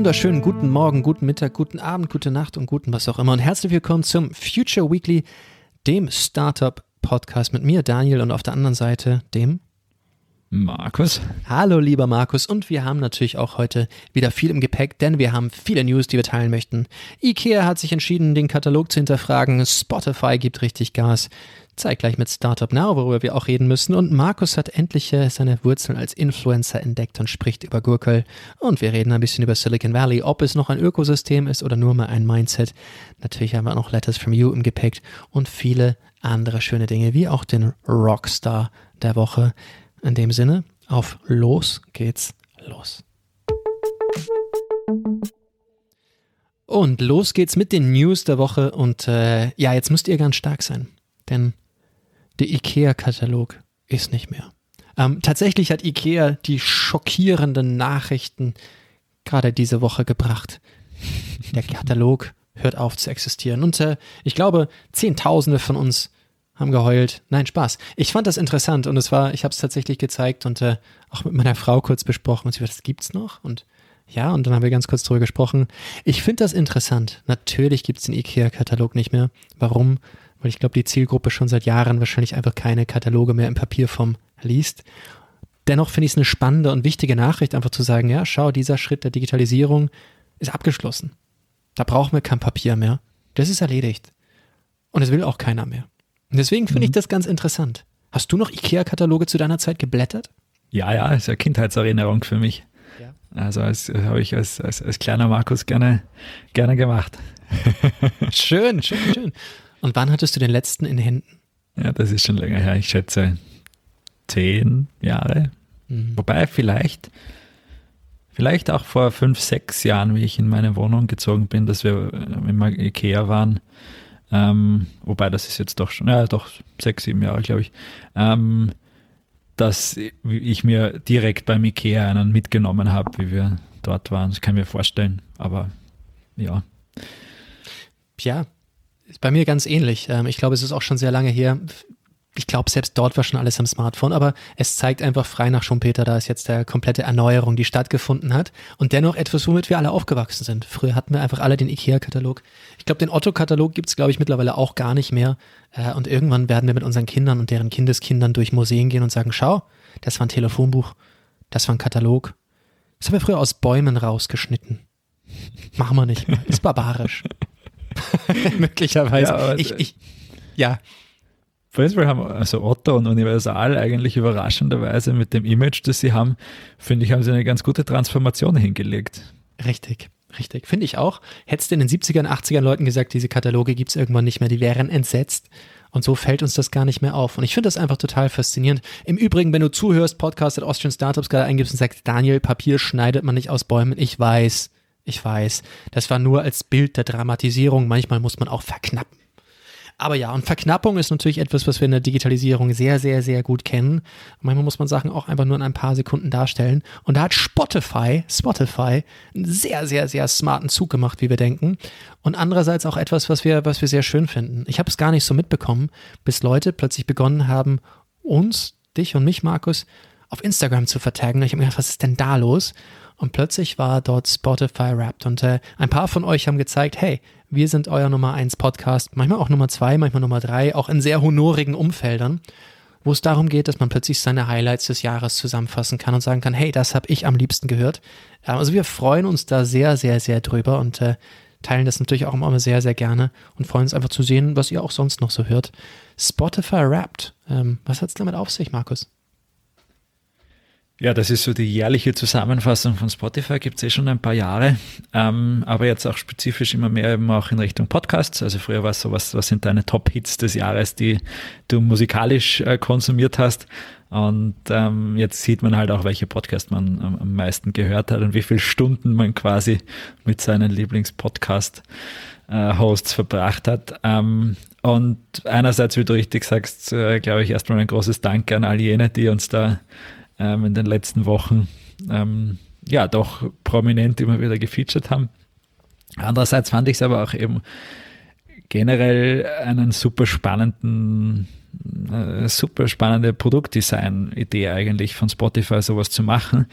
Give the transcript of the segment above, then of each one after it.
Wunderschönen guten Morgen, guten Mittag, guten Abend, gute Nacht und guten was auch immer. Und herzlich willkommen zum Future Weekly, dem Startup Podcast mit mir, Daniel, und auf der anderen Seite dem Markus. Hallo, lieber Markus. Und wir haben natürlich auch heute wieder viel im Gepäck, denn wir haben viele News, die wir teilen möchten. IKEA hat sich entschieden, den Katalog zu hinterfragen. Spotify gibt richtig Gas. Zeitgleich mit Startup Now, worüber wir auch reden müssen. Und Markus hat endlich äh, seine Wurzeln als Influencer entdeckt und spricht über Gurkel. Und wir reden ein bisschen über Silicon Valley, ob es noch ein Ökosystem ist oder nur mal ein Mindset. Natürlich haben wir noch Letters from You im Gepäck und viele andere schöne Dinge, wie auch den Rockstar der Woche. In dem Sinne, auf los geht's los. Und los geht's mit den News der Woche. Und äh, ja, jetzt müsst ihr ganz stark sein, denn der IKEA-Katalog ist nicht mehr. Ähm, tatsächlich hat IKEA die schockierenden Nachrichten gerade diese Woche gebracht. Der Katalog hört auf zu existieren. Und äh, ich glaube, Zehntausende von uns haben geheult. Nein, Spaß. Ich fand das interessant und es war, ich habe es tatsächlich gezeigt und äh, auch mit meiner Frau kurz besprochen und sie wird, das gibt's noch? Und ja, und dann haben wir ganz kurz drüber gesprochen. Ich finde das interessant. Natürlich gibt's den IKEA-Katalog nicht mehr. Warum? Weil ich glaube, die Zielgruppe schon seit Jahren wahrscheinlich einfach keine Kataloge mehr in Papierform liest. Dennoch finde ich es eine spannende und wichtige Nachricht, einfach zu sagen, ja, schau, dieser Schritt der Digitalisierung ist abgeschlossen. Da brauchen wir kein Papier mehr. Das ist erledigt. Und es will auch keiner mehr. Und deswegen finde mhm. ich das ganz interessant. Hast du noch IKEA-Kataloge zu deiner Zeit geblättert? Ja, ja, ist eine Kindheitserinnerung für mich. Ja. Also das habe ich als, als, als kleiner Markus gerne, gerne gemacht. schön, schön, schön. Und wann hattest du den letzten in Händen? Ja, das ist schon länger her. Ich schätze zehn Jahre. Mhm. Wobei vielleicht, vielleicht auch vor fünf, sechs Jahren, wie ich in meine Wohnung gezogen bin, dass wir immer Ikea waren, ähm, wobei das ist jetzt doch schon, ja, doch sechs, sieben Jahre, glaube ich, ähm, dass ich mir direkt beim Ikea einen mitgenommen habe, wie wir dort waren. Das kann ich mir vorstellen, aber ja. Ja, bei mir ganz ähnlich. Ähm, ich glaube, es ist auch schon sehr lange her ich glaube, selbst dort war schon alles am Smartphone, aber es zeigt einfach frei nach Schumpeter, da ist jetzt der komplette Erneuerung, die stattgefunden hat und dennoch etwas, womit wir alle aufgewachsen sind. Früher hatten wir einfach alle den IKEA-Katalog. Ich glaube, den Otto-Katalog gibt's glaube ich, mittlerweile auch gar nicht mehr. Äh, und irgendwann werden wir mit unseren Kindern und deren Kindeskindern durch Museen gehen und sagen, schau, das war ein Telefonbuch, das war ein Katalog. Das haben wir früher aus Bäumen rausgeschnitten. Machen wir nicht mehr. Ist barbarisch. Möglicherweise. Ja, ich, ich, ja. Prinzipal haben also Otto und Universal eigentlich überraschenderweise mit dem Image, das sie haben, finde ich, haben sie eine ganz gute Transformation hingelegt. Richtig, richtig. Finde ich auch. Hättest du in den 70ern, 80ern Leuten gesagt, diese Kataloge gibt es irgendwann nicht mehr, die wären entsetzt. Und so fällt uns das gar nicht mehr auf. Und ich finde das einfach total faszinierend. Im Übrigen, wenn du zuhörst, Podcast at Austrian Startups gerade eingibst und sagst, Daniel, Papier schneidet man nicht aus Bäumen. Ich weiß, ich weiß. Das war nur als Bild der Dramatisierung. Manchmal muss man auch verknappen. Aber ja, und Verknappung ist natürlich etwas, was wir in der Digitalisierung sehr, sehr, sehr gut kennen. manchmal muss man Sachen auch einfach nur in ein paar Sekunden darstellen. Und da hat Spotify, Spotify, einen sehr, sehr, sehr smarten Zug gemacht, wie wir denken. Und andererseits auch etwas, was wir, was wir sehr schön finden. Ich habe es gar nicht so mitbekommen, bis Leute plötzlich begonnen haben, uns, dich und mich, Markus, auf Instagram zu vertaggen. Ich habe mir gedacht, was ist denn da los? Und plötzlich war dort Spotify Wrapped. Und äh, ein paar von euch haben gezeigt, hey, wir sind euer Nummer 1 Podcast, manchmal auch Nummer 2, manchmal Nummer 3, auch in sehr honorigen Umfeldern, wo es darum geht, dass man plötzlich seine Highlights des Jahres zusammenfassen kann und sagen kann, hey, das habe ich am liebsten gehört. Also wir freuen uns da sehr, sehr, sehr drüber und äh, teilen das natürlich auch immer sehr, sehr gerne und freuen uns einfach zu sehen, was ihr auch sonst noch so hört. Spotify Wrapped. Ähm, was hat's damit auf sich, Markus? Ja, das ist so die jährliche Zusammenfassung von Spotify, gibt es eh schon ein paar Jahre, ähm, aber jetzt auch spezifisch immer mehr eben auch in Richtung Podcasts. Also früher war es so, was, was sind deine Top-Hits des Jahres, die du musikalisch äh, konsumiert hast. Und ähm, jetzt sieht man halt auch, welche Podcast man am, am meisten gehört hat und wie viele Stunden man quasi mit seinen Lieblings-Podcast-Hosts äh, verbracht hat. Ähm, und einerseits, wie du richtig sagst, äh, glaube ich erstmal ein großes Dank an all jene, die uns da ähm, in den letzten Wochen ähm, ja doch prominent immer wieder gefeatured haben. Andererseits fand ich es aber auch eben generell einen super spannenden, äh, super spannende Produktdesign-Idee eigentlich von Spotify, sowas zu machen,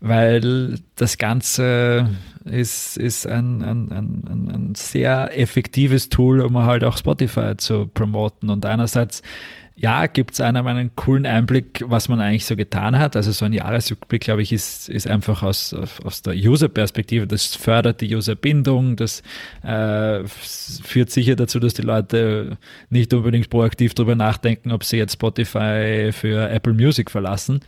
weil das Ganze ist, ist ein, ein, ein, ein sehr effektives Tool, um halt auch Spotify zu promoten. Und einerseits ja, gibt es einem einen coolen Einblick, was man eigentlich so getan hat. Also so ein Jahresrückblick, glaube ich, ist, ist einfach aus, aus der User-Perspektive. Das fördert die Userbindung, das äh, führt sicher dazu, dass die Leute nicht unbedingt proaktiv darüber nachdenken, ob sie jetzt Spotify für Apple Music verlassen.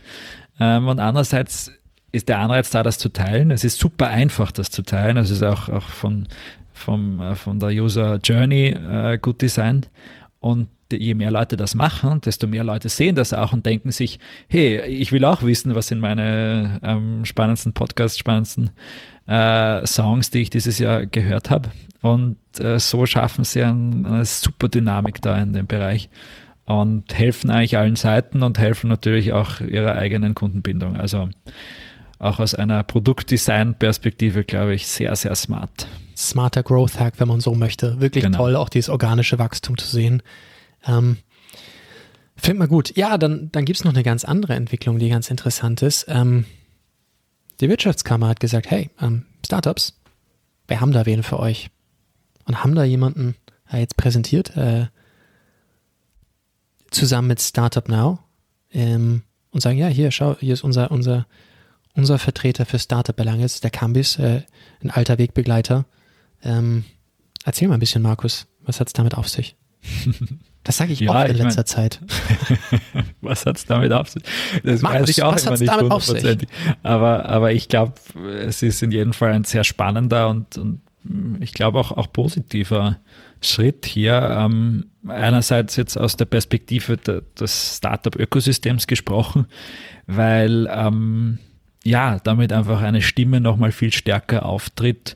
Ähm, und andererseits ist der Anreiz da, das zu teilen. Es ist super einfach, das zu teilen. Es ist auch, auch von, vom, äh, von der User Journey äh, gut designt. Und je mehr Leute das machen, desto mehr Leute sehen das auch und denken sich, hey, ich will auch wissen, was in meine ähm, spannendsten Podcasts, spannendsten äh, Songs, die ich dieses Jahr gehört habe. Und äh, so schaffen sie ein, eine super Dynamik da in dem Bereich und helfen eigentlich allen Seiten und helfen natürlich auch ihrer eigenen Kundenbindung. Also auch aus einer Produktdesign-Perspektive, glaube ich, sehr, sehr smart. Smarter Growth Hack, wenn man so möchte. Wirklich genau. toll, auch dieses organische Wachstum zu sehen. Ähm, Finde mal gut. Ja, dann, dann gibt es noch eine ganz andere Entwicklung, die ganz interessant ist. Ähm, die Wirtschaftskammer hat gesagt, hey, ähm, Startups, wir haben da wen für euch. Und haben da jemanden äh, jetzt präsentiert, äh, zusammen mit Startup Now ähm, und sagen, ja, hier, schau, hier ist unser, unser, unser Vertreter für Startup-Belange, der Cambis, äh, ein alter Wegbegleiter. Ähm, erzähl mal ein bisschen, Markus, was hat es damit auf sich? Das sage ich ja, oft in letzter mein, Zeit. was hat es damit auf sich? Das Markus, weiß ich auch immer nicht hundertprozentig. Aber, aber ich glaube, es ist in jedem Fall ein sehr spannender und, und ich glaube auch, auch positiver Schritt hier. Ähm, einerseits jetzt aus der Perspektive de, des Startup-Ökosystems gesprochen, weil ähm, ja, damit einfach eine Stimme nochmal viel stärker auftritt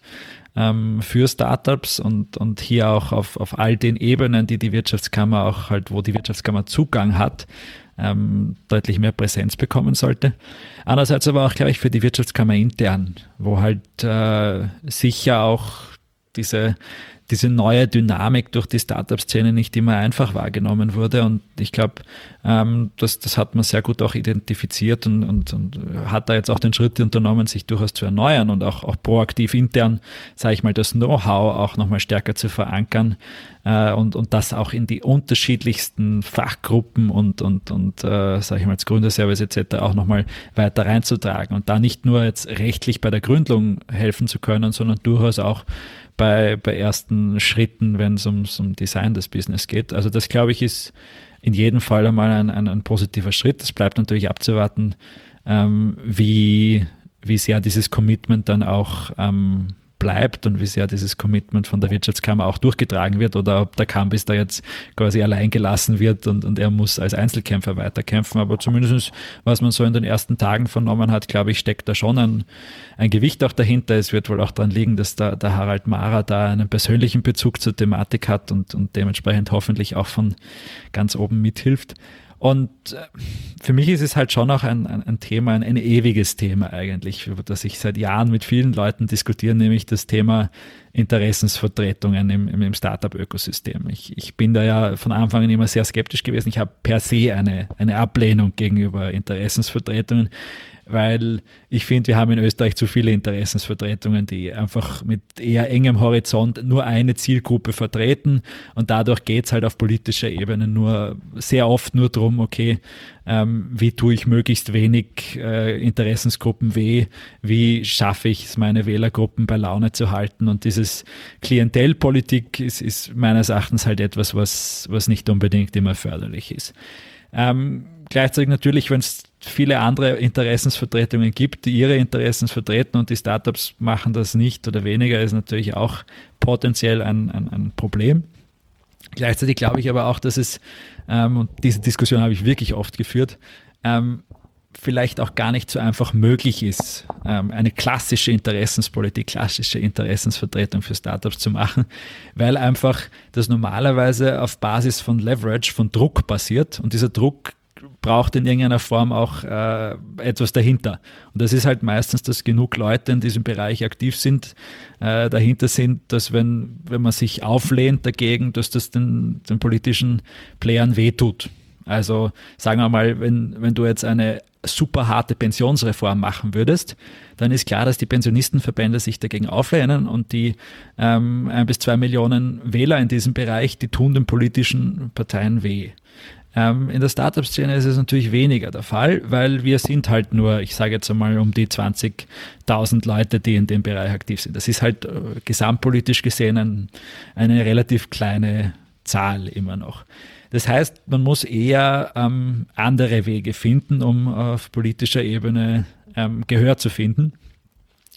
ähm, für Startups und, und hier auch auf, auf all den Ebenen, die die Wirtschaftskammer auch halt, wo die Wirtschaftskammer Zugang hat, ähm, deutlich mehr Präsenz bekommen sollte. Andererseits aber auch, glaube ich, für die Wirtschaftskammer intern, wo halt äh, sicher auch diese diese neue Dynamik durch die Startup-Szene nicht immer einfach wahrgenommen wurde. Und ich glaube, ähm, das, das hat man sehr gut auch identifiziert und, und, und hat da jetzt auch den Schritt unternommen, sich durchaus zu erneuern und auch, auch proaktiv intern, sage ich mal, das Know-how auch nochmal stärker zu verankern äh, und, und das auch in die unterschiedlichsten Fachgruppen und, und, und äh, sage ich mal, als Gründerservice etc. auch nochmal weiter reinzutragen und da nicht nur jetzt rechtlich bei der Gründung helfen zu können, sondern durchaus auch bei, bei ersten Schritten, wenn es ums um Design des Business geht. Also das, glaube ich, ist in jedem Fall einmal ein, ein, ein positiver Schritt. Es bleibt natürlich abzuwarten, ähm, wie, wie sehr dieses Commitment dann auch ähm, bleibt und wie sehr dieses Commitment von der Wirtschaftskammer auch durchgetragen wird oder ob der Campus da jetzt quasi allein gelassen wird und, und er muss als Einzelkämpfer weiterkämpfen. Aber zumindest, was man so in den ersten Tagen vernommen hat, glaube ich, steckt da schon ein, ein Gewicht auch dahinter. Es wird wohl auch daran liegen, dass da, der Harald Mara da einen persönlichen Bezug zur Thematik hat und, und dementsprechend hoffentlich auch von ganz oben mithilft. Und äh, für mich ist es halt schon auch ein, ein, ein, Thema, ein, ein ewiges Thema eigentlich, über das ich seit Jahren mit vielen Leuten diskutiere, nämlich das Thema Interessensvertretungen im, im Startup-Ökosystem. Ich, ich bin da ja von Anfang an immer sehr skeptisch gewesen. Ich habe per se eine, eine Ablehnung gegenüber Interessensvertretungen weil ich finde, wir haben in Österreich zu viele Interessensvertretungen, die einfach mit eher engem Horizont nur eine Zielgruppe vertreten und dadurch geht es halt auf politischer Ebene nur sehr oft nur darum, okay, ähm, wie tue ich möglichst wenig äh, Interessensgruppen weh, wie schaffe ich es, meine Wählergruppen bei Laune zu halten und dieses Klientelpolitik ist, ist meines Erachtens halt etwas, was, was nicht unbedingt immer förderlich ist. Ähm, gleichzeitig natürlich, wenn es viele andere Interessensvertretungen gibt, die ihre Interessen vertreten und die Startups machen das nicht oder weniger, ist natürlich auch potenziell ein, ein, ein Problem. Gleichzeitig glaube ich aber auch, dass es, ähm, und diese Diskussion habe ich wirklich oft geführt, ähm, vielleicht auch gar nicht so einfach möglich ist, ähm, eine klassische Interessenspolitik, klassische Interessensvertretung für Startups zu machen, weil einfach das normalerweise auf Basis von Leverage, von Druck passiert und dieser Druck braucht in irgendeiner Form auch äh, etwas dahinter. Und das ist halt meistens, dass genug Leute in diesem Bereich aktiv sind, äh, dahinter sind, dass wenn, wenn man sich auflehnt dagegen, dass das den, den politischen Playern wehtut. Also sagen wir mal, wenn, wenn du jetzt eine super harte Pensionsreform machen würdest, dann ist klar, dass die Pensionistenverbände sich dagegen auflehnen und die ähm, ein bis zwei Millionen Wähler in diesem Bereich, die tun den politischen Parteien weh. Ähm, in der Startup-Szene ist es natürlich weniger der Fall, weil wir sind halt nur, ich sage jetzt einmal, um die 20.000 Leute, die in dem Bereich aktiv sind. Das ist halt äh, gesamtpolitisch gesehen ein, eine relativ kleine Zahl immer noch. Das heißt, man muss eher ähm, andere Wege finden, um auf politischer Ebene ähm, Gehör zu finden.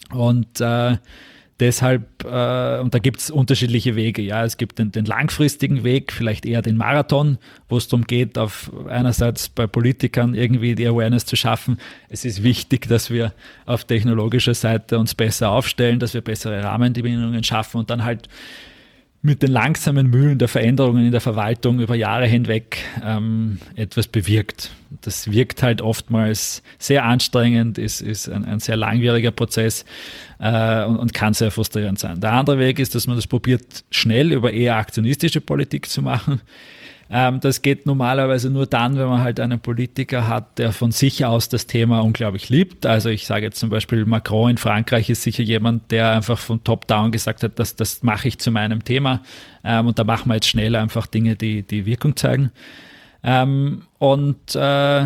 Und äh, deshalb, äh, und da gibt es unterschiedliche Wege. Ja, es gibt den, den, langfristigen Weg, vielleicht eher den Marathon, wo es darum geht, auf einerseits bei Politikern irgendwie die Awareness zu schaffen. Es ist wichtig, dass wir auf technologischer Seite uns besser aufstellen, dass wir bessere Rahmenbedingungen schaffen und dann halt mit den langsamen Mühlen der Veränderungen in der Verwaltung über Jahre hinweg ähm, etwas bewirkt. Das wirkt halt oftmals sehr anstrengend, ist, ist ein, ein sehr langwieriger Prozess äh, und, und kann sehr frustrierend sein. Der andere Weg ist, dass man das probiert, schnell über eher aktionistische Politik zu machen ähm, das geht normalerweise nur dann, wenn man halt einen Politiker hat, der von sich aus das Thema unglaublich liebt. Also ich sage jetzt zum Beispiel Macron in Frankreich ist sicher jemand, der einfach von Top-Down gesagt hat, das, das mache ich zu meinem Thema. Ähm, und da machen wir jetzt schnell einfach Dinge, die, die Wirkung zeigen. Ähm, und äh,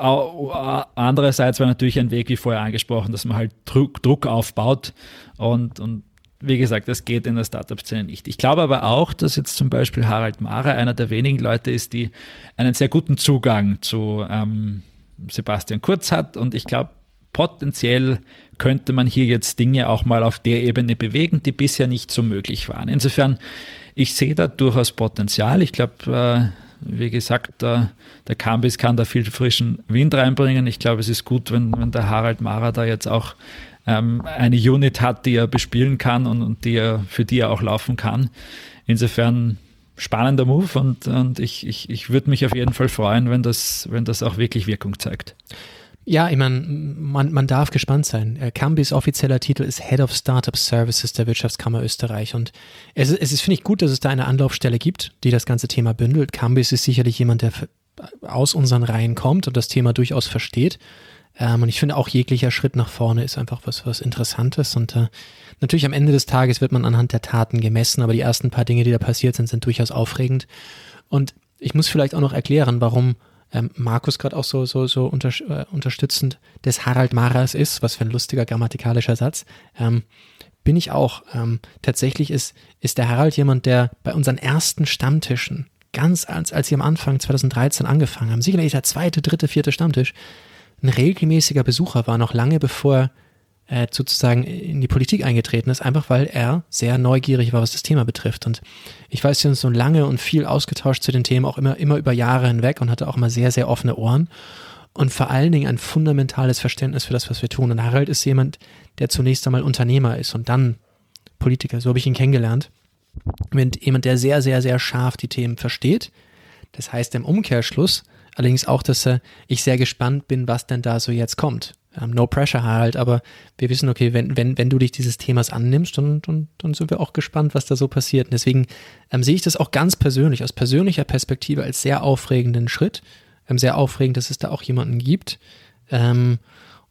andererseits war natürlich ein Weg, wie vorher angesprochen, dass man halt Druck, Druck aufbaut und, und wie gesagt, das geht in der Startup-Szene nicht. Ich glaube aber auch, dass jetzt zum Beispiel Harald Mara einer der wenigen Leute ist, die einen sehr guten Zugang zu ähm, Sebastian Kurz hat. Und ich glaube, potenziell könnte man hier jetzt Dinge auch mal auf der Ebene bewegen, die bisher nicht so möglich waren. Insofern, ich sehe da durchaus Potenzial. Ich glaube, äh, wie gesagt, der, der Cambis kann da viel frischen Wind reinbringen. Ich glaube, es ist gut, wenn, wenn der Harald Mara da jetzt auch ähm, eine Unit hat, die er bespielen kann und, und die er, für die er auch laufen kann. Insofern spannender Move und, und ich, ich, ich würde mich auf jeden Fall freuen, wenn das, wenn das auch wirklich Wirkung zeigt. Ja, ich meine, man, man darf gespannt sein. Cambis offizieller Titel ist Head of Startup Services der Wirtschaftskammer Österreich. Und es, es ist, finde ich, gut, dass es da eine Anlaufstelle gibt, die das ganze Thema bündelt. Cambis ist sicherlich jemand, der aus unseren Reihen kommt und das Thema durchaus versteht. Ähm, und ich finde auch jeglicher Schritt nach vorne ist einfach was, was Interessantes. Und äh, natürlich am Ende des Tages wird man anhand der Taten gemessen, aber die ersten paar Dinge, die da passiert sind, sind durchaus aufregend. Und ich muss vielleicht auch noch erklären, warum ähm, Markus gerade auch so, so, so unter, äh, unterstützend des Harald Maras ist, was für ein lustiger grammatikalischer Satz. Ähm, bin ich auch. Ähm, tatsächlich ist, ist der Harald jemand, der bei unseren ersten Stammtischen, ganz als, als sie am Anfang 2013 angefangen haben, sicherlich der zweite, dritte, vierte Stammtisch, ein regelmäßiger Besucher war, noch lange bevor er sozusagen in die Politik eingetreten ist, einfach weil er sehr neugierig war, was das Thema betrifft. Und ich weiß, wir haben uns so lange und viel ausgetauscht zu den Themen, auch immer, immer über Jahre hinweg und hatte auch immer sehr, sehr offene Ohren und vor allen Dingen ein fundamentales Verständnis für das, was wir tun. Und Harald ist jemand, der zunächst einmal Unternehmer ist und dann Politiker. So habe ich ihn kennengelernt. Jemand, der sehr, sehr, sehr scharf die Themen versteht. Das heißt im Umkehrschluss, Allerdings auch, dass äh, ich sehr gespannt bin, was denn da so jetzt kommt. Ähm, no pressure halt, aber wir wissen, okay, wenn, wenn, wenn du dich dieses Themas annimmst, dann, dann, dann sind wir auch gespannt, was da so passiert. Und deswegen ähm, sehe ich das auch ganz persönlich, aus persönlicher Perspektive als sehr aufregenden Schritt. Ähm, sehr aufregend, dass es da auch jemanden gibt. Ähm,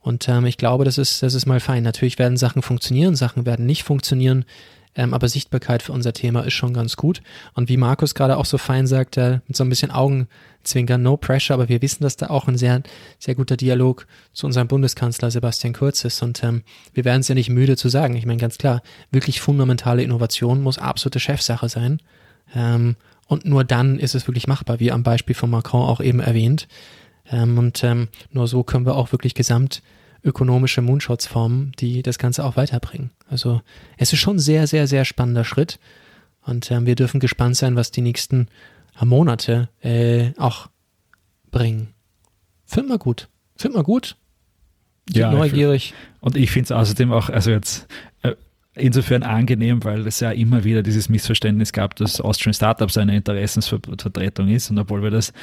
und ähm, ich glaube, das ist, das ist mal fein. Natürlich werden Sachen funktionieren, Sachen werden nicht funktionieren. Ähm, aber Sichtbarkeit für unser Thema ist schon ganz gut. Und wie Markus gerade auch so fein sagt, äh, mit so ein bisschen Augenzwinkern, no pressure, aber wir wissen, dass da auch ein sehr, sehr guter Dialog zu unserem Bundeskanzler Sebastian Kurz ist. Und ähm, wir werden es ja nicht müde zu sagen. Ich meine, ganz klar, wirklich fundamentale Innovation muss absolute Chefsache sein. Ähm, und nur dann ist es wirklich machbar, wie am Beispiel von Macron auch eben erwähnt. Ähm, und ähm, nur so können wir auch wirklich gesamt ökonomische Moonshots-Formen, die das Ganze auch weiterbringen. Also es ist schon ein sehr, sehr, sehr spannender Schritt und äh, wir dürfen gespannt sein, was die nächsten äh, Monate äh, auch bringen. Find mal gut. Find mal gut. Ja, neugierig. Und ich finde es außerdem auch, also jetzt insofern angenehm, weil es ja immer wieder dieses Missverständnis gab, dass Austrian Startups eine Interessensvertretung ist. Und obwohl wir das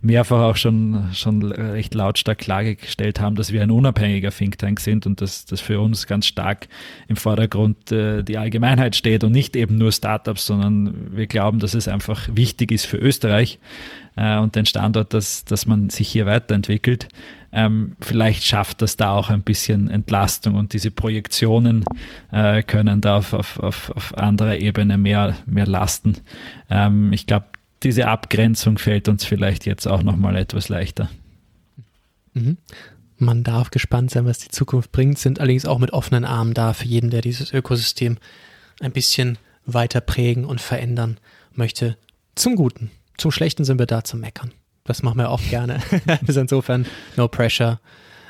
mehrfach auch schon, schon recht lautstark klargestellt haben, dass wir ein unabhängiger Think Tank sind und dass das für uns ganz stark im Vordergrund äh, die Allgemeinheit steht und nicht eben nur Startups, sondern wir glauben, dass es einfach wichtig ist für Österreich, äh, und den Standort, dass, dass man sich hier weiterentwickelt. Ähm, vielleicht schafft das da auch ein bisschen Entlastung und diese Projektionen äh, können da auf, auf, auf, auf anderer Ebene mehr, mehr lasten. Ähm, ich glaube, diese Abgrenzung fällt uns vielleicht jetzt auch nochmal etwas leichter. Mhm. Man darf gespannt sein, was die Zukunft bringt, sind allerdings auch mit offenen Armen da für jeden, der dieses Ökosystem ein bisschen weiter prägen und verändern möchte. Zum Guten. Zum Schlechten sind wir da zum Meckern. Das machen wir auch gerne. also insofern no pressure.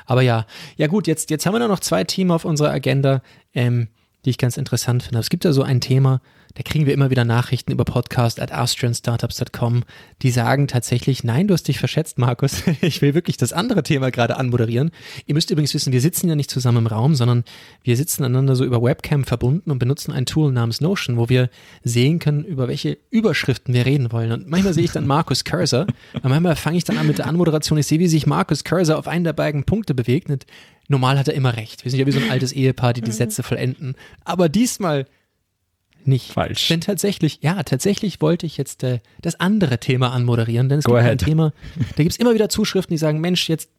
Aber ja, ja gut, jetzt, jetzt haben wir noch zwei Themen auf unserer Agenda, ähm, die ich ganz interessant finde. Es gibt ja so ein Thema, da kriegen wir immer wieder Nachrichten über Podcast at austrianstartups.com, die sagen tatsächlich, nein, du hast dich verschätzt, Markus. Ich will wirklich das andere Thema gerade anmoderieren. Ihr müsst übrigens wissen, wir sitzen ja nicht zusammen im Raum, sondern wir sitzen einander so über Webcam verbunden und benutzen ein Tool namens Notion, wo wir sehen können, über welche Überschriften wir reden wollen. Und manchmal sehe ich dann Markus Cursor, und manchmal fange ich dann an mit der Anmoderation. Ich sehe, wie sich Markus Cursor auf einen der beiden Punkte bewegt. Und normal hat er immer recht. Wir sind ja wie so ein altes Ehepaar, die die Sätze vollenden. Aber diesmal nicht. Falsch. Denn tatsächlich, ja, tatsächlich wollte ich jetzt äh, das andere Thema anmoderieren, denn es Go gibt ahead. ein Thema, da gibt es immer wieder Zuschriften, die sagen, Mensch, jetzt,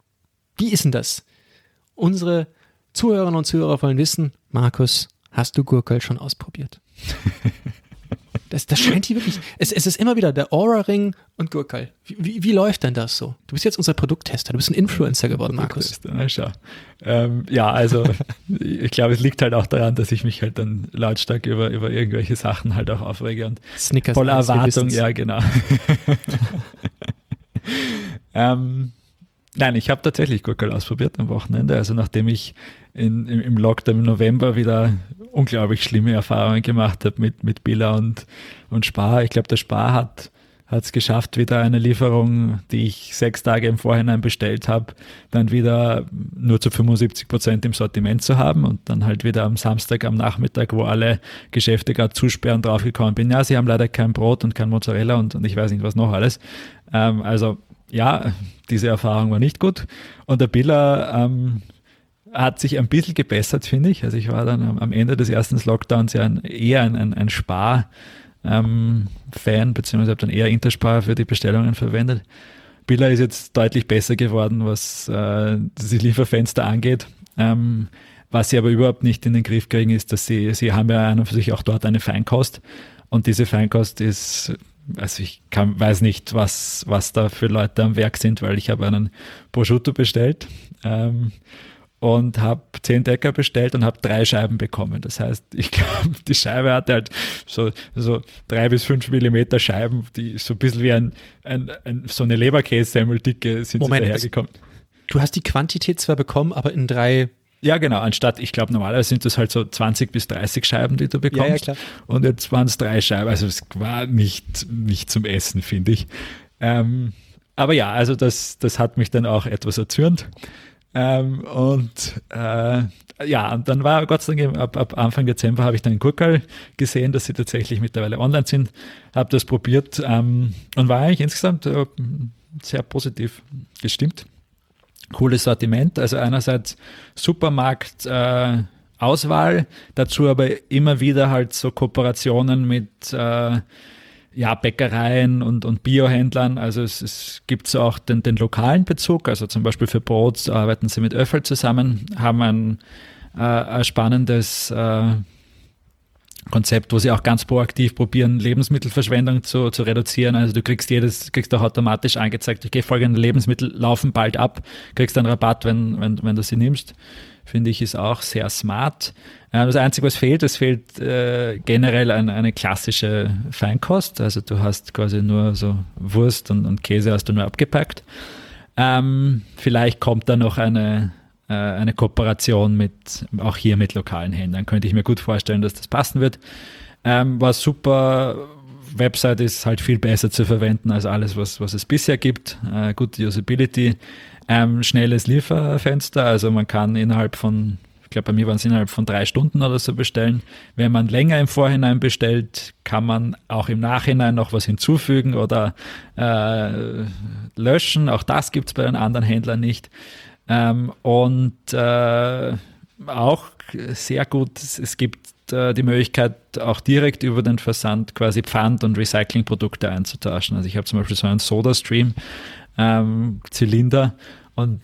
wie ist denn das? Unsere Zuhörerinnen und Zuhörer wollen wissen, Markus, hast du Gurkel schon ausprobiert? Das, das scheint hier wirklich. Es, es ist immer wieder der Aura-Ring und Gurkal. Wie, wie, wie, läuft denn das so? Du bist jetzt unser Produkttester, du bist ein Influencer geworden, Markus. Na, schau. Ähm, ja, also ich glaube, es liegt halt auch daran, dass ich mich halt dann lautstark über, über irgendwelche Sachen halt auch aufrege und Snickers voller Erwartung, ja, genau. ähm, nein, ich habe tatsächlich Gurkal ausprobiert am Wochenende. Also nachdem ich in, im, im Lockdown im November wieder unglaublich schlimme Erfahrungen gemacht habe mit, mit Billa und, und Spar. Ich glaube, der Spar hat es geschafft, wieder eine Lieferung, die ich sechs Tage im Vorhinein bestellt habe, dann wieder nur zu 75 Prozent im Sortiment zu haben und dann halt wieder am Samstag am Nachmittag, wo alle Geschäfte gerade zusperren, draufgekommen bin, ja, sie haben leider kein Brot und kein Mozzarella und, und ich weiß nicht was noch alles. Ähm, also ja, diese Erfahrung war nicht gut. Und der Biller ähm, hat sich ein bisschen gebessert, finde ich. Also ich war dann am Ende des ersten Lockdowns ja ein, eher ein, ein, ein Spar- ähm, Fan, beziehungsweise habe dann eher Interspar für die Bestellungen verwendet. Billa ist jetzt deutlich besser geworden, was äh, die Lieferfenster angeht. Ähm, was sie aber überhaupt nicht in den Griff kriegen, ist, dass sie, sie haben ja an und für sich auch dort eine Feinkost. Und diese Feinkost ist, also ich kann, weiß nicht, was, was da für Leute am Werk sind, weil ich habe einen Prosciutto bestellt. Ähm, und habe zehn Decker bestellt und habe drei Scheiben bekommen. Das heißt, ich glaube, die Scheibe hatte halt so, so drei bis fünf Millimeter Scheiben, die so ein bisschen wie ein, ein, ein so eine Leberkäse-Semmeldicke sind Moment, dahergekommen. Du hast die Quantität zwar bekommen, aber in drei ja, genau. Anstatt, ich glaube, normalerweise sind das halt so 20 bis 30 Scheiben, die du bekommst. Ja, ja, klar. Und jetzt waren es drei Scheiben. Also es war nicht, nicht zum Essen, finde ich. Ähm, aber ja, also das, das hat mich dann auch etwas erzürnt. Ähm, und äh, ja, und dann war Gott sei Dank ab, ab Anfang Dezember habe ich dann in Gurkal gesehen, dass sie tatsächlich mittlerweile online sind, habe das probiert ähm, und war eigentlich insgesamt äh, sehr positiv gestimmt. Cooles Sortiment, also einerseits Supermarkt äh, Auswahl, dazu aber immer wieder halt so Kooperationen mit äh, ja, Bäckereien und, und Biohändlern. Also es, es gibt so auch den, den lokalen Bezug. Also zum Beispiel für Brot arbeiten sie mit Öffel zusammen, haben ein, äh, ein spannendes äh, Konzept, wo sie auch ganz proaktiv probieren, Lebensmittelverschwendung zu, zu reduzieren. Also du kriegst jedes, kriegst auch automatisch angezeigt, okay, folgende Lebensmittel laufen bald ab, kriegst einen Rabatt, wenn, wenn, wenn du sie nimmst finde ich, ist auch sehr smart. Äh, das Einzige, was fehlt, es fehlt äh, generell ein, eine klassische Feinkost. Also du hast quasi nur so Wurst und, und Käse hast du nur abgepackt. Ähm, vielleicht kommt da noch eine, äh, eine Kooperation mit, auch hier mit lokalen Händlern. Könnte ich mir gut vorstellen, dass das passen wird. Ähm, war super. Website ist halt viel besser zu verwenden als alles, was, was es bisher gibt. Äh, gute Usability ähm, schnelles Lieferfenster. Also man kann innerhalb von, ich glaube, bei mir waren es innerhalb von drei Stunden oder so bestellen. Wenn man länger im Vorhinein bestellt, kann man auch im Nachhinein noch was hinzufügen oder äh, löschen. Auch das gibt es bei den anderen Händlern nicht. Ähm, und äh, auch sehr gut, es gibt äh, die Möglichkeit, auch direkt über den Versand quasi Pfand- und Recyclingprodukte einzutauschen. Also ich habe zum Beispiel so einen SodaStream-Zylinder ähm, und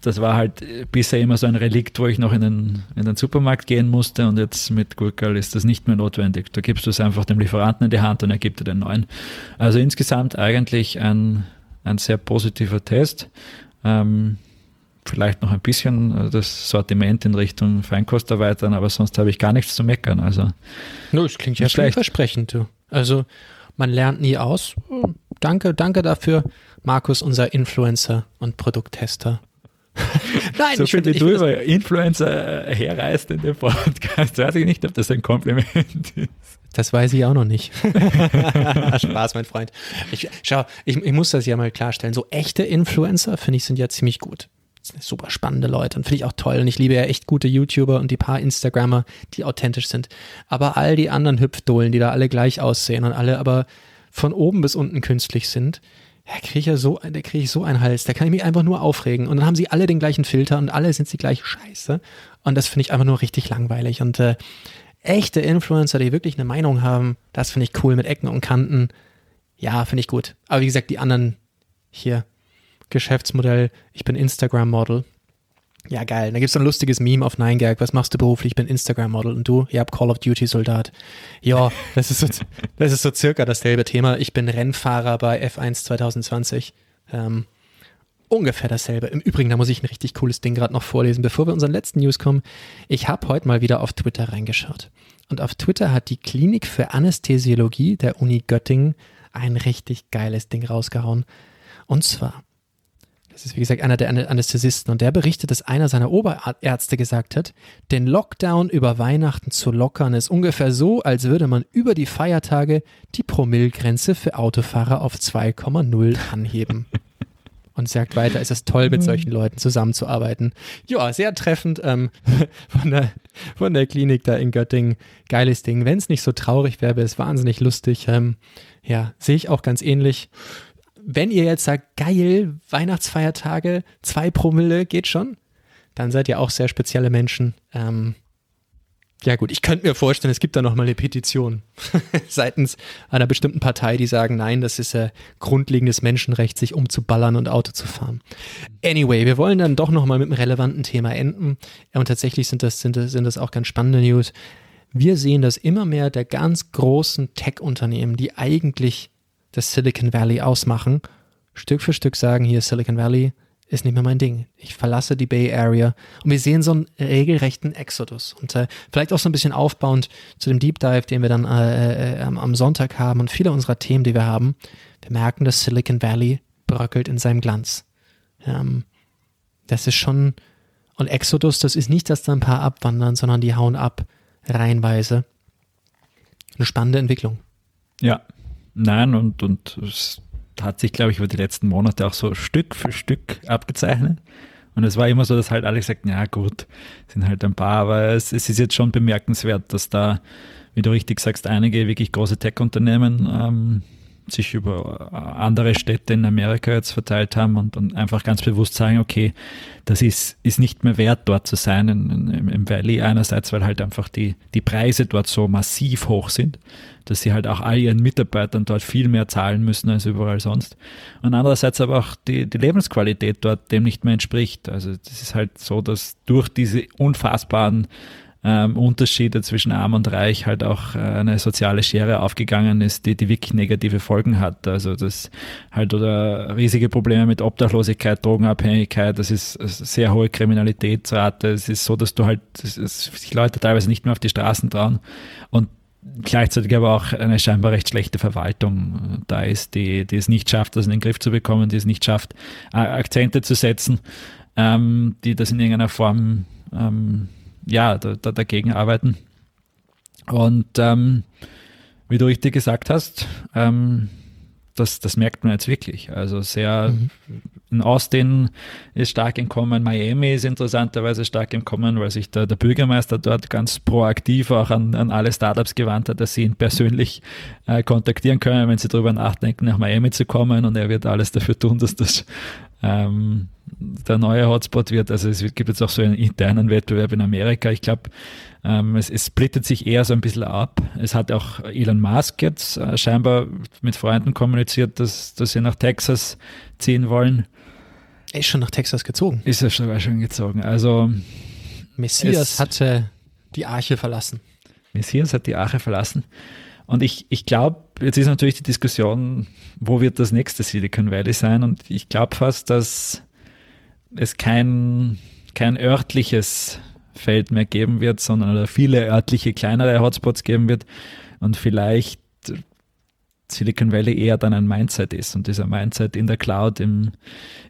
das war halt bisher immer so ein Relikt, wo ich noch in den, in den Supermarkt gehen musste und jetzt mit Gurkel ist das nicht mehr notwendig. Da gibst du es einfach dem Lieferanten in die Hand und er gibt dir den neuen. Also insgesamt eigentlich ein, ein sehr positiver Test. Ähm, vielleicht noch ein bisschen äh, das Sortiment in Richtung Feinkost erweitern, aber sonst habe ich gar nichts zu meckern. Also, no, das klingt ja vielversprechend. Also man lernt nie aus. Danke, danke dafür, Markus, unser Influencer und Produkttester. Nein, so viel wie du über Influencer äh, herreißt in dem Podcast, weiß ich nicht, ob das ein Kompliment ist. Das weiß ich auch noch nicht. Spaß, mein Freund. Ich, schau, ich, ich muss das ja mal klarstellen. So echte Influencer, finde ich, sind ja ziemlich gut. Super spannende Leute und finde ich auch toll. Und ich liebe ja echt gute YouTuber und die paar Instagrammer, die authentisch sind. Aber all die anderen Hüpfdohlen, die da alle gleich aussehen und alle aber von oben bis unten künstlich sind, da kriege ich ja so, da kriege ich so einen Hals, da kann ich mich einfach nur aufregen. Und dann haben sie alle den gleichen Filter und alle sind die gleiche Scheiße. Und das finde ich einfach nur richtig langweilig. Und äh, echte Influencer, die wirklich eine Meinung haben, das finde ich cool mit Ecken und Kanten. Ja, finde ich gut. Aber wie gesagt, die anderen hier, Geschäftsmodell, ich bin Instagram-Model, ja, geil. Da gibt es so ein lustiges Meme auf 9gag. Was machst du beruflich? Ich bin Instagram-Model und du? Ja, Call of Duty-Soldat. Ja, das ist, so, das ist so circa dasselbe Thema. Ich bin Rennfahrer bei F1 2020. Ähm, ungefähr dasselbe. Im Übrigen, da muss ich ein richtig cooles Ding gerade noch vorlesen, bevor wir unseren letzten News kommen. Ich habe heute mal wieder auf Twitter reingeschaut. Und auf Twitter hat die Klinik für Anästhesiologie der Uni Göttingen ein richtig geiles Ding rausgehauen. Und zwar das ist wie gesagt einer der Anästhesisten und der berichtet, dass einer seiner Oberärzte gesagt hat, den Lockdown über Weihnachten zu lockern ist ungefähr so, als würde man über die Feiertage die Promillgrenze für Autofahrer auf 2,0 anheben. und sagt weiter, es ist toll, mit mhm. solchen Leuten zusammenzuarbeiten. Ja, sehr treffend ähm, von, der, von der Klinik da in Göttingen. Geiles Ding. Wenn es nicht so traurig wäre, wäre es wahnsinnig lustig. Ähm, ja, sehe ich auch ganz ähnlich wenn ihr jetzt sagt, geil, Weihnachtsfeiertage, zwei Promille, geht schon, dann seid ihr auch sehr spezielle Menschen. Ähm, ja gut, ich könnte mir vorstellen, es gibt da nochmal eine Petition seitens einer bestimmten Partei, die sagen, nein, das ist ein grundlegendes Menschenrecht, sich umzuballern und Auto zu fahren. Anyway, wir wollen dann doch nochmal mit einem relevanten Thema enden. Ja, und tatsächlich sind das, sind, das, sind das auch ganz spannende News. Wir sehen dass immer mehr der ganz großen Tech-Unternehmen, die eigentlich das Silicon Valley ausmachen, Stück für Stück sagen, hier Silicon Valley ist nicht mehr mein Ding. Ich verlasse die Bay Area. Und wir sehen so einen regelrechten Exodus. Und äh, vielleicht auch so ein bisschen aufbauend zu dem Deep Dive, den wir dann äh, äh, am Sonntag haben und viele unserer Themen, die wir haben. Wir merken, dass Silicon Valley bröckelt in seinem Glanz. Ähm, das ist schon, und Exodus, das ist nicht, dass da ein paar abwandern, sondern die hauen ab, reihenweise. Eine spannende Entwicklung. Ja, Nein, und, und es hat sich, glaube ich, über die letzten Monate auch so Stück für Stück abgezeichnet. Und es war immer so, dass halt alle sagten, ja gut, sind halt ein paar, aber es, es ist jetzt schon bemerkenswert, dass da, wie du richtig sagst, einige wirklich große Tech-Unternehmen ähm, sich über äh, andere Städte in Amerika jetzt verteilt haben und, und einfach ganz bewusst sagen, okay, das ist, ist nicht mehr wert, dort zu sein in, in, im Valley. Einerseits, weil halt einfach die, die Preise dort so massiv hoch sind, dass sie halt auch all ihren Mitarbeitern dort viel mehr zahlen müssen als überall sonst. Und andererseits aber auch die, die Lebensqualität dort dem nicht mehr entspricht. Also das ist halt so, dass durch diese unfassbaren ähm, Unterschiede zwischen arm und reich halt auch äh, eine soziale Schere aufgegangen ist, die, die wirklich negative Folgen hat. Also das halt oder riesige Probleme mit Obdachlosigkeit, Drogenabhängigkeit, das ist sehr hohe Kriminalitätsrate. Es ist so, dass du halt dass sich Leute teilweise nicht mehr auf die Straßen trauen und gleichzeitig aber auch eine scheinbar recht schlechte Verwaltung da ist, die, die es nicht schafft, das in den Griff zu bekommen, die es nicht schafft, Akzente zu setzen, ähm, die das in irgendeiner Form ähm, ja, da, da dagegen arbeiten. Und ähm, wie du richtig gesagt hast, ähm, das, das merkt man jetzt wirklich. Also sehr mhm. in Austin ist stark im Kommen, Miami ist interessanterweise stark im Kommen, weil sich der, der Bürgermeister dort ganz proaktiv auch an, an alle Startups gewandt hat, dass sie ihn persönlich äh, kontaktieren können, wenn sie darüber nachdenken, nach Miami zu kommen und er wird alles dafür tun, dass das ähm, der neue Hotspot wird. Also es gibt jetzt auch so einen internen Wettbewerb in Amerika. Ich glaube, ähm, es, es splittet sich eher so ein bisschen ab. Es hat auch Elon Musk jetzt äh, scheinbar mit Freunden kommuniziert, dass, dass sie nach Texas ziehen wollen. Er ist schon nach Texas gezogen. Ist er sogar schon gezogen. Also Messias hatte die Arche verlassen. Messias hat die Arche verlassen. Und ich, ich glaube, jetzt ist natürlich die Diskussion, wo wird das nächste Silicon Valley sein? Und ich glaube fast, dass es kein, kein örtliches Feld mehr geben wird, sondern viele örtliche kleinere Hotspots geben wird und vielleicht Silicon Valley eher dann ein Mindset ist und dieser Mindset in der Cloud, im,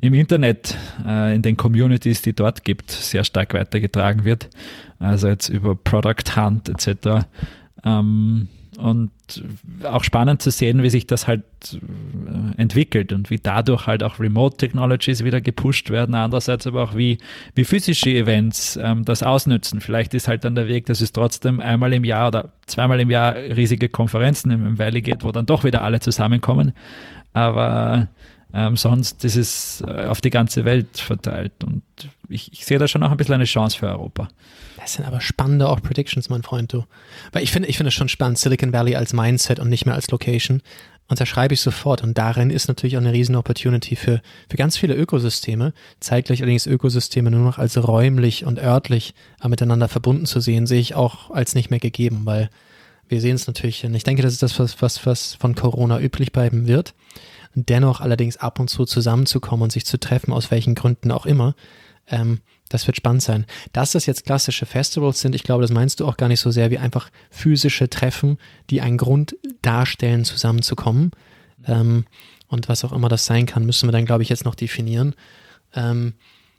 im Internet, äh, in den Communities, die dort gibt, sehr stark weitergetragen wird. Also jetzt über Product Hunt etc. Ähm, und auch spannend zu sehen, wie sich das halt äh, entwickelt und wie dadurch halt auch Remote Technologies wieder gepusht werden. Andererseits aber auch wie, wie physische Events ähm, das ausnützen. Vielleicht ist halt dann der Weg, dass es trotzdem einmal im Jahr oder zweimal im Jahr riesige Konferenzen im, Valley geht, wo dann doch wieder alle zusammenkommen. Aber ähm, sonst ist es äh, auf die ganze Welt verteilt und ich, ich sehe da schon auch ein bisschen eine Chance für Europa. Das sind aber spannende auch Predictions, mein Freund, du. Weil ich finde, ich finde es schon spannend, Silicon Valley als Mindset und nicht mehr als Location. Unterschreibe ich sofort. Und darin ist natürlich auch eine riesen Opportunity für, für ganz viele Ökosysteme. Zeitgleich allerdings Ökosysteme nur noch als räumlich und örtlich äh, miteinander verbunden zu sehen, sehe ich auch als nicht mehr gegeben, weil wir sehen es natürlich, und ich denke, das ist das, was, was, was von Corona üblich bleiben wird. Dennoch allerdings ab und zu zusammenzukommen und sich zu treffen, aus welchen Gründen auch immer, ähm, das wird spannend sein. Dass das jetzt klassische Festivals sind, ich glaube, das meinst du auch gar nicht so sehr wie einfach physische Treffen, die einen Grund darstellen, zusammenzukommen. Ähm, und was auch immer das sein kann, müssen wir dann, glaube ich, jetzt noch definieren. Ähm,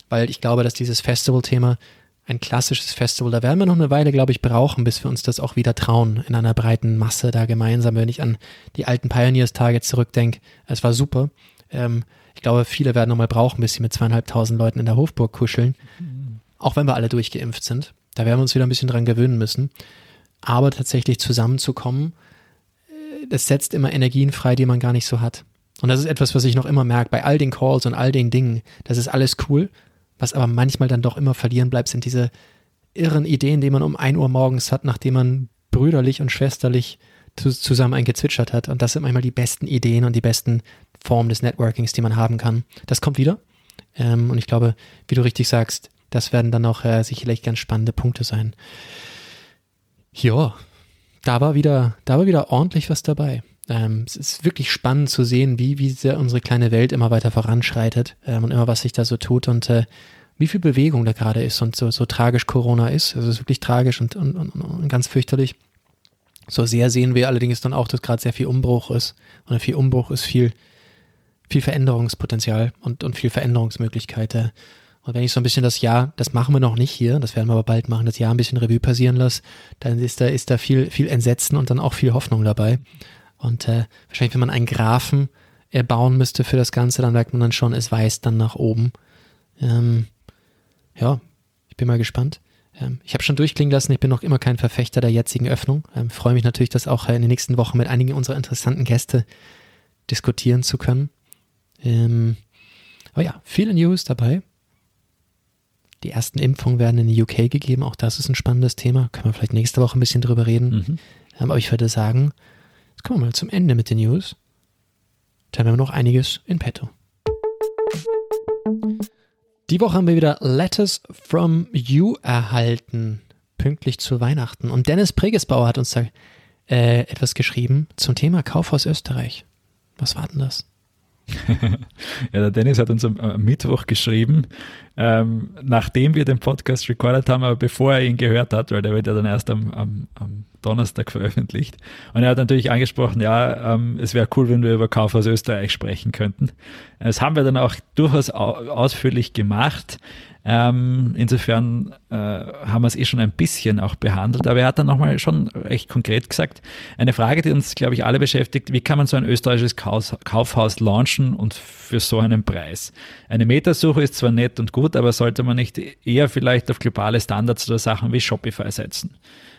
weil ich glaube, dass dieses Festival-Thema ein klassisches Festival, da werden wir noch eine Weile, glaube ich, brauchen, bis wir uns das auch wieder trauen, in einer breiten Masse da gemeinsam. Wenn ich an die alten Pioneers-Tage zurückdenke, es war super. Ähm, ich glaube, viele werden nochmal brauchen, bis sie mit zweieinhalbtausend Leuten in der Hofburg kuscheln. Auch wenn wir alle durchgeimpft sind. Da werden wir uns wieder ein bisschen dran gewöhnen müssen. Aber tatsächlich zusammenzukommen, äh, das setzt immer Energien frei, die man gar nicht so hat. Und das ist etwas, was ich noch immer merke, bei all den Calls und all den Dingen. Das ist alles cool. Was aber manchmal dann doch immer verlieren bleibt, sind diese irren Ideen, die man um ein Uhr morgens hat, nachdem man brüderlich und schwesterlich zusammen eingezwitschert hat. Und das sind manchmal die besten Ideen und die besten Form des Networkings, die man haben kann. Das kommt wieder. Ähm, und ich glaube, wie du richtig sagst, das werden dann auch äh, sicherlich ganz spannende Punkte sein. Ja, da war wieder, da war wieder ordentlich was dabei. Ähm, es ist wirklich spannend zu sehen, wie, wie unsere kleine Welt immer weiter voranschreitet ähm, und immer was sich da so tut und äh, wie viel Bewegung da gerade ist und so, so tragisch Corona ist. Also es ist wirklich tragisch und, und, und, und ganz fürchterlich. So sehr sehen wir allerdings dann auch, dass gerade sehr viel Umbruch ist. Und viel Umbruch ist viel, viel Veränderungspotenzial und, und viel Veränderungsmöglichkeiten. Und wenn ich so ein bisschen das Jahr, das machen wir noch nicht hier, das werden wir aber bald machen, das Jahr ein bisschen Revue passieren lasse, dann ist da, ist da viel, viel Entsetzen und dann auch viel Hoffnung dabei. Und äh, wahrscheinlich, wenn man einen Graphen erbauen müsste für das Ganze, dann merkt man dann schon, es weist dann nach oben. Ähm, ja, ich bin mal gespannt. Ähm, ich habe schon durchklingen lassen, ich bin noch immer kein Verfechter der jetzigen Öffnung. Ähm, freue mich natürlich, das auch in den nächsten Wochen mit einigen unserer interessanten Gäste diskutieren zu können. Ähm, aber ja, viele News dabei. Die ersten Impfungen werden in die UK gegeben. Auch das ist ein spannendes Thema. Können wir vielleicht nächste Woche ein bisschen drüber reden. Mhm. Ähm, aber ich würde sagen, kommen wir mal zum Ende mit den News. Dann haben wir noch einiges in petto. Die Woche haben wir wieder Letters from You erhalten, pünktlich zu Weihnachten. Und Dennis Pregesbauer hat uns da äh, etwas geschrieben zum Thema Kaufhaus Österreich. Was war denn das? ja, der Dennis hat uns am, Mittwoch geschrieben, ähm, nachdem wir den Podcast recorded haben, aber bevor er ihn gehört hat, weil der wird ja dann erst am, am, am Donnerstag veröffentlicht. Und er hat natürlich angesprochen, ja, ähm, es wäre cool, wenn wir über Kaufhaus Österreich sprechen könnten. Das haben wir dann auch durchaus ausführlich gemacht. Ähm, insofern äh, haben wir es eh schon ein bisschen auch behandelt, aber er hat dann nochmal schon recht konkret gesagt, eine Frage, die uns, glaube ich, alle beschäftigt, wie kann man so ein österreichisches Kaufhaus launchen und für so einen Preis? Eine Metasuche ist zwar nett und gut, aber sollte man nicht eher vielleicht auf globale Standards oder Sachen wie Shopify setzen?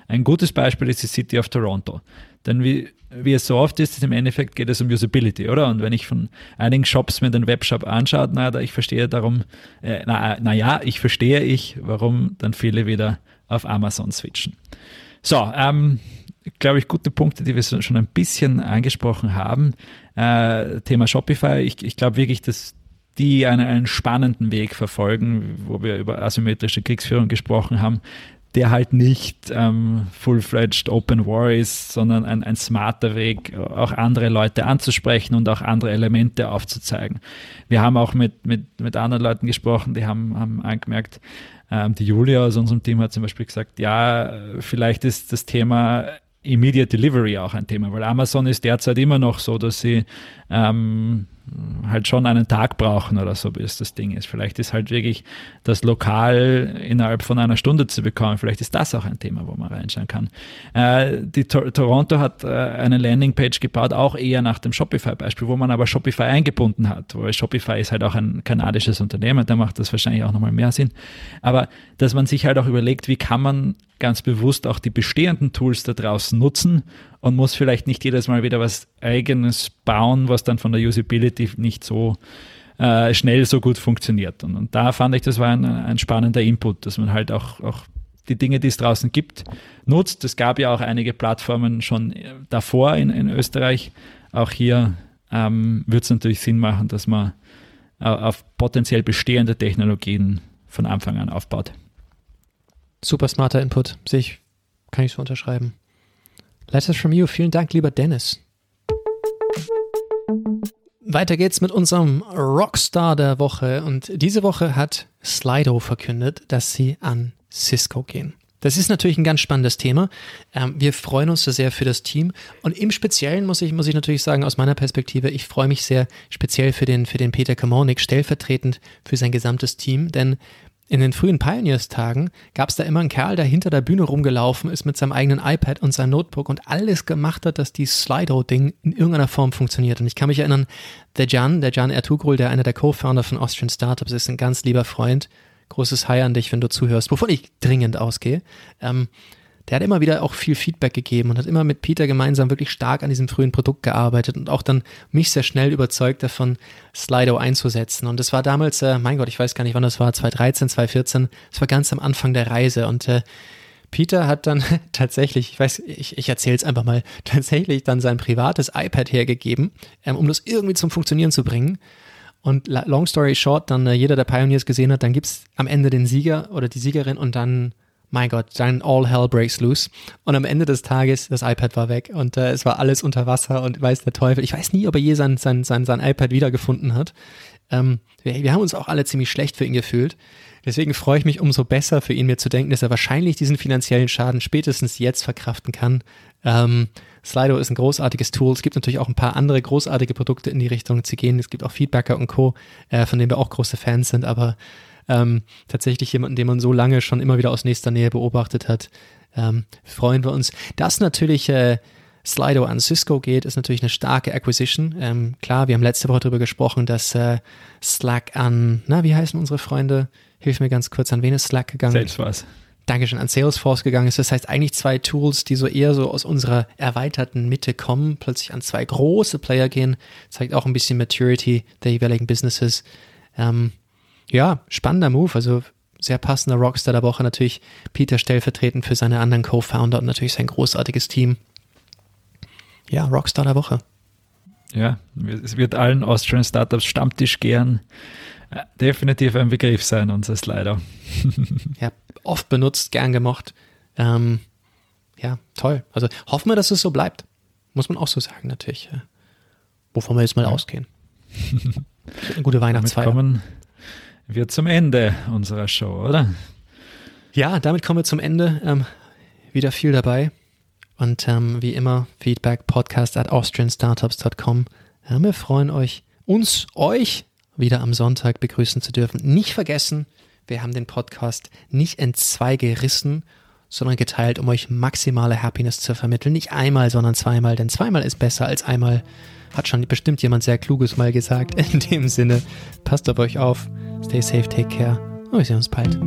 Ein gutes Beispiel ist die City of Toronto. Denn wie, wie es so oft ist, im Endeffekt geht es um Usability, oder? Und wenn ich von einigen Shops mir den Webshop anschaue, na, ich verstehe darum, äh, na, na ich verstehe ich, warum dann viele wieder auf Amazon switchen. So, ähm, glaube ich, gute Punkte, die wir schon ein bisschen angesprochen haben. Äh, Thema Shopify, ich, ich glaube wirklich, dass die einen, einen spannenden Weg verfolgen, wo wir über asymmetrische Kriegsführung gesprochen haben, der halt nicht ähm, full-fledged Open War ist, sondern ein, ein smarter Weg, auch andere Leute anzusprechen und auch andere Elemente aufzuzeigen. Wir haben auch mit, mit, mit anderen Leuten gesprochen, die haben, haben angemerkt, ähm, die Julia aus unserem Team hat zum Beispiel gesagt, ja, vielleicht ist das Thema Immediate Delivery auch ein Thema, weil Amazon ist derzeit immer noch so, dass sie ähm, halt schon einen Tag brauchen oder so, bis das Ding ist. Vielleicht ist halt wirklich das Lokal innerhalb von einer Stunde zu bekommen. Vielleicht ist das auch ein Thema, wo man reinschauen kann. Äh, die to Toronto hat äh, eine Landingpage gebaut, auch eher nach dem Shopify-Beispiel, wo man aber Shopify eingebunden hat, weil Shopify ist halt auch ein kanadisches Unternehmen, da macht das wahrscheinlich auch nochmal mehr Sinn. Aber dass man sich halt auch überlegt, wie kann man ganz bewusst auch die bestehenden Tools da draußen nutzen und muss vielleicht nicht jedes Mal wieder was eigenes bauen, was dann von der Usability nicht so äh, schnell so gut funktioniert. Und, und, da fand ich, das war ein, ein spannender Input, dass man halt auch, auch die Dinge, die es draußen gibt, nutzt. Es gab ja auch einige Plattformen schon davor in, in Österreich. Auch hier ähm, wird es natürlich Sinn machen, dass man auf potenziell bestehende Technologien von Anfang an aufbaut. Super smarter Input. Sehe ich, kann ich so unterschreiben. Letters from you. Vielen Dank, lieber Dennis. Weiter geht's mit unserem Rockstar der Woche. Und diese Woche hat Slido verkündet, dass sie an Cisco gehen. Das ist natürlich ein ganz spannendes Thema. Ähm, wir freuen uns sehr für das Team. Und im Speziellen muss ich, muss ich natürlich sagen, aus meiner Perspektive, ich freue mich sehr speziell für den, für den Peter Kamonik, stellvertretend für sein gesamtes Team. Denn in den frühen Pioneers-Tagen gab es da immer einen Kerl, der hinter der Bühne rumgelaufen ist mit seinem eigenen iPad und seinem Notebook und alles gemacht hat, dass die Slido-Ding in irgendeiner Form funktioniert. Und ich kann mich erinnern, der Jan, der Jan Ertugrul, der einer der Co-Founder von Austrian Startups ist, ein ganz lieber Freund. Großes Hi an dich, wenn du zuhörst, wovon ich dringend ausgehe. Ähm, der hat immer wieder auch viel Feedback gegeben und hat immer mit Peter gemeinsam wirklich stark an diesem frühen Produkt gearbeitet und auch dann mich sehr schnell überzeugt davon, Slido einzusetzen. Und das war damals, äh, mein Gott, ich weiß gar nicht, wann das war, 2013, 2014, das war ganz am Anfang der Reise und äh, Peter hat dann tatsächlich, ich weiß, ich, ich erzähle es einfach mal, tatsächlich dann sein privates iPad hergegeben, ähm, um das irgendwie zum Funktionieren zu bringen. Und long story short, dann äh, jeder, der Pioneers gesehen hat, dann gibt's am Ende den Sieger oder die Siegerin und dann mein Gott, dann all hell breaks loose. Und am Ende des Tages, das iPad war weg und äh, es war alles unter Wasser und weiß der Teufel. Ich weiß nie, ob er je sein, sein, sein, sein iPad wiedergefunden hat. Ähm, wir, wir haben uns auch alle ziemlich schlecht für ihn gefühlt. Deswegen freue ich mich umso besser für ihn, mir zu denken, dass er wahrscheinlich diesen finanziellen Schaden spätestens jetzt verkraften kann. Ähm, Slido ist ein großartiges Tool. Es gibt natürlich auch ein paar andere großartige Produkte in die Richtung zu gehen. Es gibt auch Feedbacker und Co., äh, von denen wir auch große Fans sind, aber ähm, tatsächlich jemanden, den man so lange schon immer wieder aus nächster Nähe beobachtet hat, ähm, freuen wir uns. Dass natürlich äh, Slido an Cisco geht, ist natürlich eine starke Acquisition. Ähm, klar, wir haben letzte Woche darüber gesprochen, dass äh, Slack an, na, wie heißen unsere Freunde? Hilf mir ganz kurz, an wen ist Slack gegangen? Salesforce. Dankeschön, an Salesforce gegangen ist. Das heißt eigentlich zwei Tools, die so eher so aus unserer erweiterten Mitte kommen, plötzlich an zwei große Player gehen, zeigt auch ein bisschen Maturity der jeweiligen Businesses. Ähm, ja, spannender Move. Also sehr passender Rockstar der Woche. Natürlich Peter stellvertretend für seine anderen Co-Founder und natürlich sein großartiges Team. Ja, Rockstar der Woche. Ja, es wird allen Austrian Startups Stammtisch gern äh, definitiv ein Begriff sein, unser Slider. ja, oft benutzt, gern gemocht. Ähm, ja, toll. Also hoffen wir, dass es so bleibt. Muss man auch so sagen, natürlich. Wovon wir jetzt mal ja. ausgehen. Eine gute Weihnachtsfeier. Damit kommen wir zum Ende unserer Show, oder? Ja, damit kommen wir zum Ende. Ähm, wieder viel dabei. Und ähm, wie immer, Feedback podcast at austrianstartups.com. Ja, wir freuen euch, uns, euch wieder am Sonntag begrüßen zu dürfen. Nicht vergessen, wir haben den Podcast nicht in zwei gerissen, sondern geteilt, um euch maximale Happiness zu vermitteln. Nicht einmal, sondern zweimal, denn zweimal ist besser als einmal. Hat schon bestimmt jemand sehr Kluges mal gesagt. In dem Sinne, passt auf euch auf. Stay safe, take care. Und wir sehen uns bald.